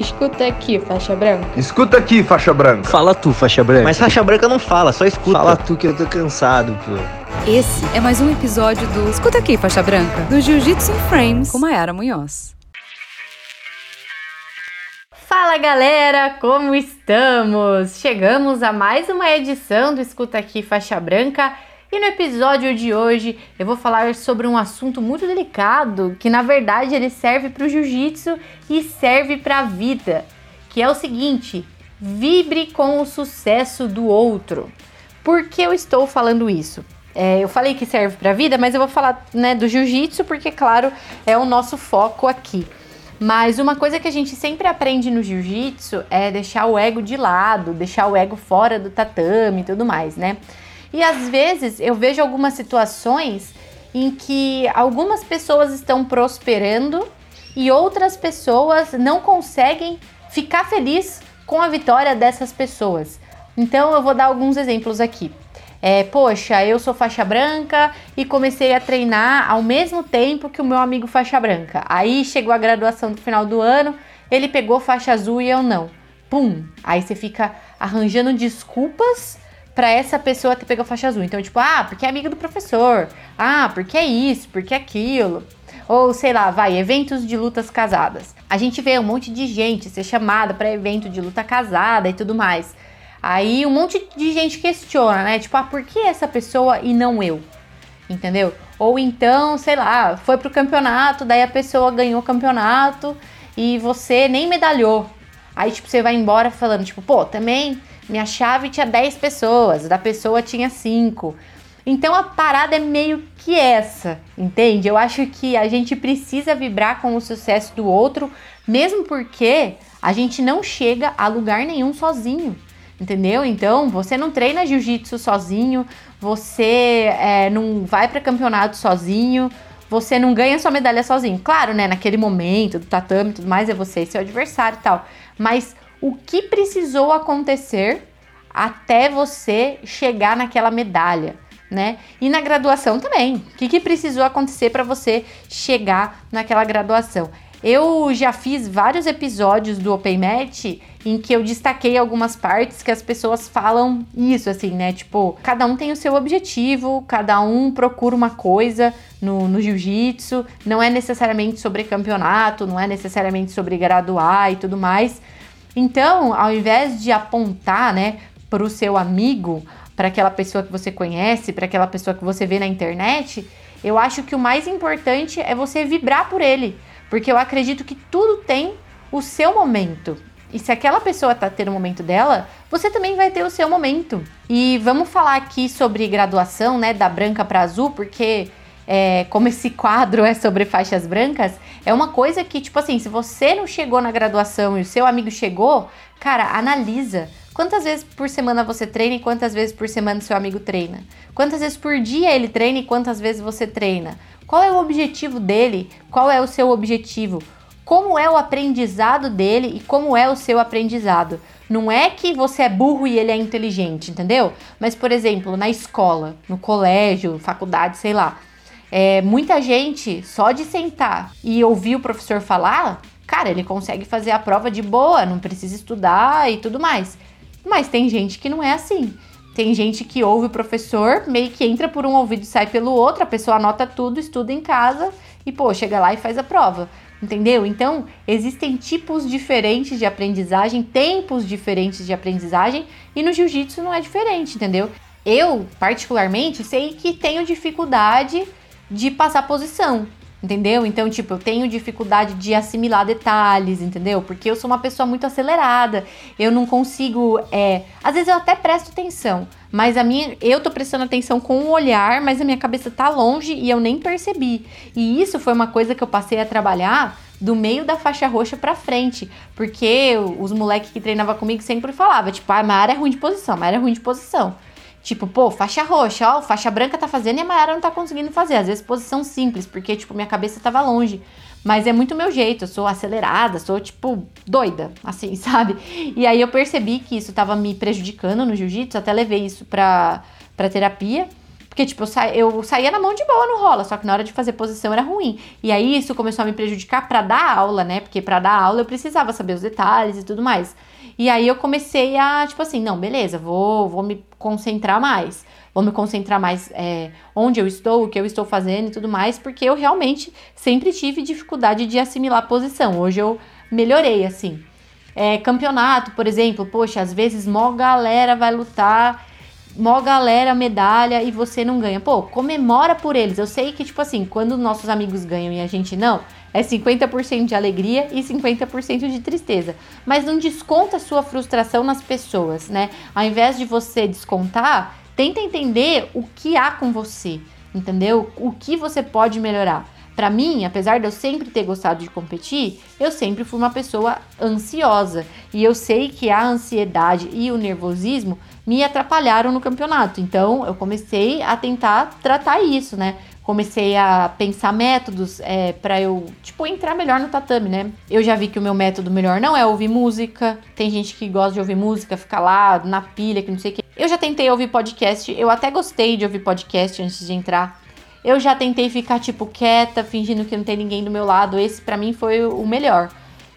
Escuta aqui, faixa branca. Escuta aqui, faixa branca. Fala tu, faixa branca. Mas faixa branca não fala, só escuta. Fala tu que eu tô cansado, pô. Esse é mais um episódio do Escuta aqui, faixa branca, do Jiu-Jitsu in Frames com Mayara Munhoz. Fala galera, como estamos? Chegamos a mais uma edição do Escuta Aqui Faixa Branca e no episódio de hoje eu vou falar sobre um assunto muito delicado que na verdade ele serve para o jiu-jitsu e serve para a vida, que é o seguinte: vibre com o sucesso do outro. Por que eu estou falando isso? É, eu falei que serve para a vida, mas eu vou falar né, do jiu-jitsu porque, claro, é o nosso foco aqui. Mas uma coisa que a gente sempre aprende no jiu-jitsu é deixar o ego de lado, deixar o ego fora do tatame e tudo mais, né? E às vezes eu vejo algumas situações em que algumas pessoas estão prosperando e outras pessoas não conseguem ficar feliz com a vitória dessas pessoas. Então eu vou dar alguns exemplos aqui. É, poxa, eu sou faixa branca e comecei a treinar ao mesmo tempo que o meu amigo faixa branca. Aí chegou a graduação do final do ano, ele pegou faixa azul e eu não. Pum! Aí você fica arranjando desculpas para essa pessoa ter pegado faixa azul. Então, tipo, ah, porque é amiga do professor. Ah, porque é isso, porque é aquilo. Ou sei lá, vai, eventos de lutas casadas. A gente vê um monte de gente ser chamada para evento de luta casada e tudo mais. Aí um monte de gente questiona, né? Tipo, ah, por que essa pessoa e não eu? Entendeu? Ou então, sei lá, foi pro campeonato, daí a pessoa ganhou o campeonato e você nem medalhou. Aí, tipo, você vai embora falando, tipo, pô, também minha chave tinha 10 pessoas, da pessoa tinha 5. Então a parada é meio que essa, entende? Eu acho que a gente precisa vibrar com o sucesso do outro, mesmo porque a gente não chega a lugar nenhum sozinho, entendeu? Então você não treina jiu-jitsu sozinho, você é, não vai para campeonato sozinho, você não ganha sua medalha sozinho. Claro, né? Naquele momento do tatame e tudo mais, é você e seu adversário e tal. Mas o que precisou acontecer até você chegar naquela medalha, né? E na graduação também. O que, que precisou acontecer para você chegar naquela graduação? Eu já fiz vários episódios do Open Match em que eu destaquei algumas partes que as pessoas falam isso, assim, né? Tipo, cada um tem o seu objetivo, cada um procura uma coisa no, no jiu-jitsu, não é necessariamente sobre campeonato, não é necessariamente sobre graduar e tudo mais. Então, ao invés de apontar, né, para o seu amigo, para aquela pessoa que você conhece, para aquela pessoa que você vê na internet, eu acho que o mais importante é você vibrar por ele, porque eu acredito que tudo tem o seu momento. E se aquela pessoa tá tendo o momento dela, você também vai ter o seu momento. E vamos falar aqui sobre graduação, né, da branca para azul, porque é, como esse quadro é sobre faixas brancas, é uma coisa que, tipo assim, se você não chegou na graduação e o seu amigo chegou, cara, analisa. Quantas vezes por semana você treina e quantas vezes por semana seu amigo treina? Quantas vezes por dia ele treina e quantas vezes você treina? Qual é o objetivo dele? Qual é o seu objetivo? Como é o aprendizado dele e como é o seu aprendizado? Não é que você é burro e ele é inteligente, entendeu? Mas, por exemplo, na escola, no colégio, faculdade, sei lá é, muita gente, só de sentar e ouvir o professor falar, cara, ele consegue fazer a prova de boa, não precisa estudar e tudo mais. Mas tem gente que não é assim. Tem gente que ouve o professor, meio que entra por um ouvido e sai pelo outro, a pessoa anota tudo, estuda em casa e, pô, chega lá e faz a prova. Entendeu? Então, existem tipos diferentes de aprendizagem, tempos diferentes de aprendizagem, e no jiu-jitsu não é diferente, entendeu? Eu, particularmente, sei que tenho dificuldade de passar posição, entendeu? Então, tipo, eu tenho dificuldade de assimilar detalhes, entendeu? Porque eu sou uma pessoa muito acelerada, eu não consigo, é... às vezes eu até presto atenção, mas a minha, eu tô prestando atenção com o olhar, mas a minha cabeça tá longe e eu nem percebi. E isso foi uma coisa que eu passei a trabalhar do meio da faixa roxa para frente, porque os moleques que treinavam comigo sempre falavam, tipo, ah, a é ruim de posição, a é ruim de posição. Tipo, pô, faixa roxa, ó, faixa branca tá fazendo e a Mayara não tá conseguindo fazer. Às vezes posição simples, porque, tipo, minha cabeça tava longe. Mas é muito meu jeito, eu sou acelerada, sou, tipo, doida, assim, sabe? E aí eu percebi que isso tava me prejudicando no jiu-jitsu, até levei isso pra, pra terapia. Porque, tipo, eu, sa eu saía na mão de boa no rola, só que na hora de fazer posição era ruim. E aí isso começou a me prejudicar para dar aula, né? Porque para dar aula eu precisava saber os detalhes e tudo mais. E aí eu comecei a, tipo assim, não, beleza, vou, vou me concentrar mais. Vou me concentrar mais é, onde eu estou, o que eu estou fazendo e tudo mais, porque eu realmente sempre tive dificuldade de assimilar posição. Hoje eu melhorei, assim. É, campeonato, por exemplo, poxa, às vezes mó galera vai lutar mó galera medalha e você não ganha. Pô, comemora por eles. Eu sei que, tipo assim, quando nossos amigos ganham e a gente não, é 50% de alegria e 50% de tristeza. Mas não desconta a sua frustração nas pessoas, né? Ao invés de você descontar, tenta entender o que há com você, entendeu? O que você pode melhorar. Para mim, apesar de eu sempre ter gostado de competir, eu sempre fui uma pessoa ansiosa. E eu sei que a ansiedade e o nervosismo me atrapalharam no campeonato. Então, eu comecei a tentar tratar isso, né? Comecei a pensar métodos é, para eu, tipo, entrar melhor no tatame, né? Eu já vi que o meu método melhor não é ouvir música. Tem gente que gosta de ouvir música, ficar lá na pilha, que não sei o que. Eu já tentei ouvir podcast, eu até gostei de ouvir podcast antes de entrar. Eu já tentei ficar, tipo, quieta, fingindo que não tem ninguém do meu lado. Esse, para mim, foi o melhor.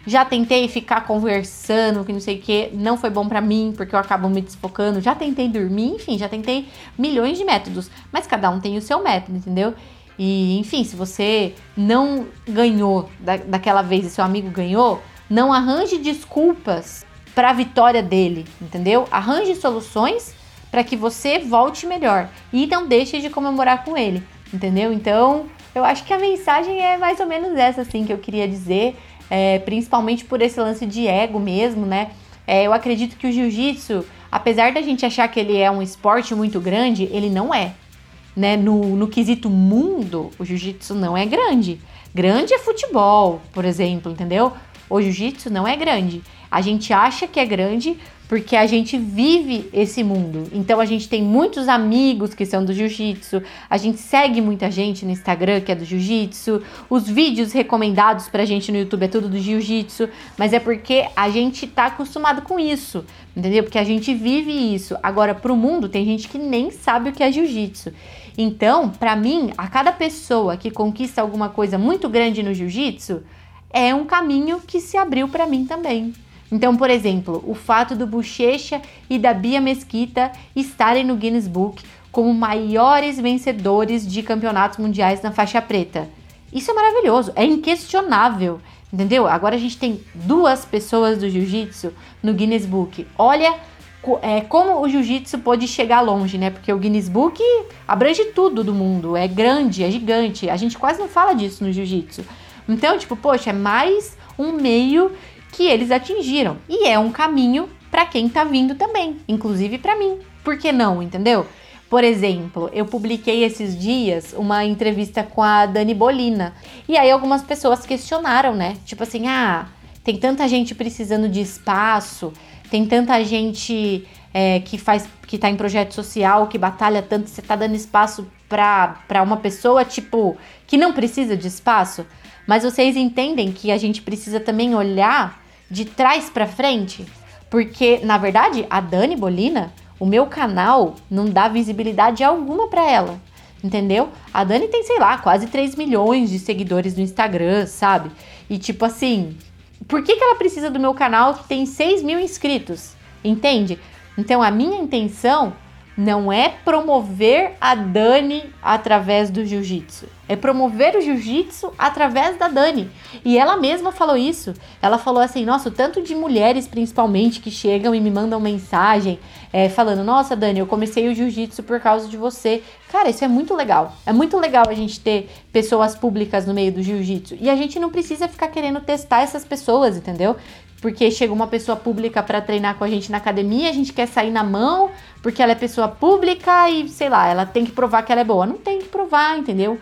Já tentei ficar conversando, que não sei o que, não foi bom para mim, porque eu acabo me desfocando. Já tentei dormir, enfim, já tentei milhões de métodos, mas cada um tem o seu método, entendeu? E, enfim, se você não ganhou da, daquela vez e seu amigo ganhou, não arranje desculpas para a vitória dele, entendeu? Arranje soluções para que você volte melhor e não deixe de comemorar com ele, entendeu? Então, eu acho que a mensagem é mais ou menos essa assim que eu queria dizer é, principalmente por esse lance de ego mesmo, né? É, eu acredito que o jiu-jitsu, apesar da gente achar que ele é um esporte muito grande, ele não é. Né? No, no quesito mundo, o jiu-jitsu não é grande. Grande é futebol, por exemplo, entendeu? O jiu-jitsu não é grande. A gente acha que é grande porque a gente vive esse mundo. Então a gente tem muitos amigos que são do jiu-jitsu, a gente segue muita gente no Instagram que é do jiu-jitsu, os vídeos recomendados pra gente no YouTube é tudo do jiu-jitsu, mas é porque a gente tá acostumado com isso, entendeu? Porque a gente vive isso. Agora pro mundo tem gente que nem sabe o que é jiu-jitsu. Então, para mim, a cada pessoa que conquista alguma coisa muito grande no jiu-jitsu, é um caminho que se abriu para mim também. Então, por exemplo, o fato do Bochecha e da Bia Mesquita estarem no Guinness Book como maiores vencedores de campeonatos mundiais na faixa preta. Isso é maravilhoso, é inquestionável, entendeu? Agora a gente tem duas pessoas do jiu-jitsu no Guinness Book. Olha é, como o jiu-jitsu pode chegar longe, né? Porque o Guinness Book abrange tudo do mundo, é grande, é gigante. A gente quase não fala disso no jiu-jitsu. Então, tipo, poxa, é mais um meio que eles atingiram. E é um caminho para quem tá vindo também, inclusive para mim. Por que não, entendeu? Por exemplo, eu publiquei esses dias uma entrevista com a Dani Bolina. E aí algumas pessoas questionaram, né? Tipo assim, ah, tem tanta gente precisando de espaço, tem tanta gente é, que faz, que tá em projeto social, que batalha tanto, você tá dando espaço para uma pessoa, tipo, que não precisa de espaço. Mas vocês entendem que a gente precisa também olhar de trás para frente, porque na verdade a Dani Bolina, o meu canal não dá visibilidade alguma para ela. Entendeu? A Dani tem, sei lá, quase 3 milhões de seguidores no Instagram, sabe? E tipo assim, por que, que ela precisa do meu canal que tem 6 mil inscritos? Entende? Então a minha intenção não é promover a Dani através do jiu-jitsu, é promover o jiu-jitsu através da Dani. E ela mesma falou isso. Ela falou assim: nossa, o tanto de mulheres principalmente que chegam e me mandam mensagem é, falando: nossa, Dani, eu comecei o jiu-jitsu por causa de você. Cara, isso é muito legal. É muito legal a gente ter pessoas públicas no meio do jiu-jitsu. E a gente não precisa ficar querendo testar essas pessoas, entendeu? Porque chega uma pessoa pública para treinar com a gente na academia, a gente quer sair na mão, porque ela é pessoa pública e, sei lá, ela tem que provar que ela é boa. Não tem que provar, entendeu?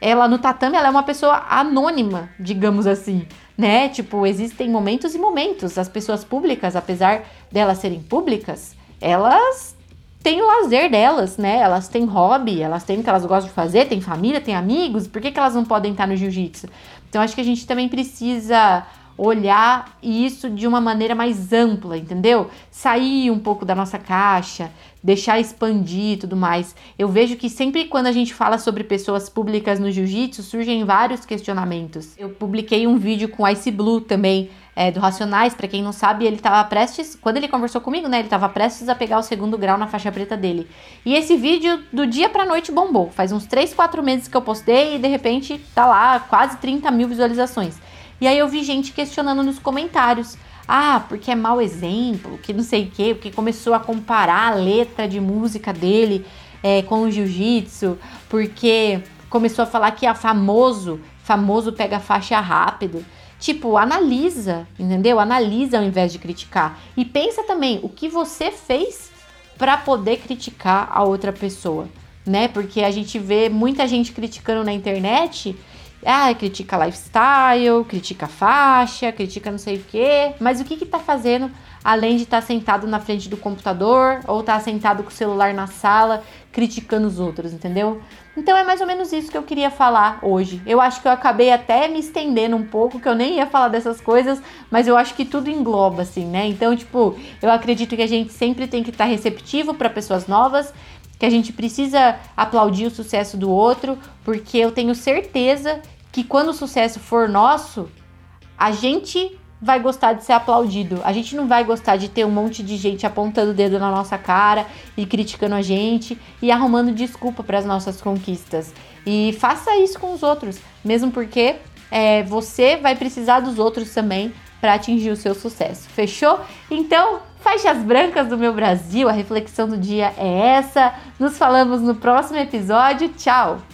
Ela no tatame, ela é uma pessoa anônima, digamos assim, né? Tipo, existem momentos e momentos. As pessoas públicas, apesar delas serem públicas, elas têm o lazer delas, né? Elas têm hobby, elas têm o que elas gostam de fazer, têm família, têm amigos, por que, que elas não podem estar no jiu-jitsu? Então, acho que a gente também precisa olhar isso de uma maneira mais ampla, entendeu? Sair um pouco da nossa caixa, deixar expandir e tudo mais. Eu vejo que sempre quando a gente fala sobre pessoas públicas no jiu-jitsu, surgem vários questionamentos. Eu publiquei um vídeo com Ice Blue também, é, do Racionais, para quem não sabe, ele estava prestes, quando ele conversou comigo, né, ele estava prestes a pegar o segundo grau na faixa preta dele. E esse vídeo do dia pra noite bombou. Faz uns 3, 4 meses que eu postei e de repente tá lá quase 30 mil visualizações. E aí eu vi gente questionando nos comentários. Ah, porque é mau exemplo, que não sei o quê, porque começou a comparar a letra de música dele é, com o jiu-jitsu, porque começou a falar que é famoso, famoso pega faixa rápido. Tipo, analisa, entendeu? Analisa ao invés de criticar. E pensa também o que você fez para poder criticar a outra pessoa, né? Porque a gente vê muita gente criticando na internet ah, critica lifestyle, critica faixa, critica não sei o quê. Mas o que que tá fazendo além de estar tá sentado na frente do computador ou estar tá sentado com o celular na sala criticando os outros, entendeu? Então é mais ou menos isso que eu queria falar hoje. Eu acho que eu acabei até me estendendo um pouco, que eu nem ia falar dessas coisas, mas eu acho que tudo engloba assim, né? Então, tipo, eu acredito que a gente sempre tem que estar tá receptivo para pessoas novas que a gente precisa aplaudir o sucesso do outro, porque eu tenho certeza que quando o sucesso for nosso, a gente vai gostar de ser aplaudido. A gente não vai gostar de ter um monte de gente apontando o dedo na nossa cara e criticando a gente e arrumando desculpa para as nossas conquistas. E faça isso com os outros, mesmo porque é, você vai precisar dos outros também para atingir o seu sucesso. Fechou? Então, faixas brancas do meu Brasil, a reflexão do dia é essa. Nos falamos no próximo episódio. Tchau!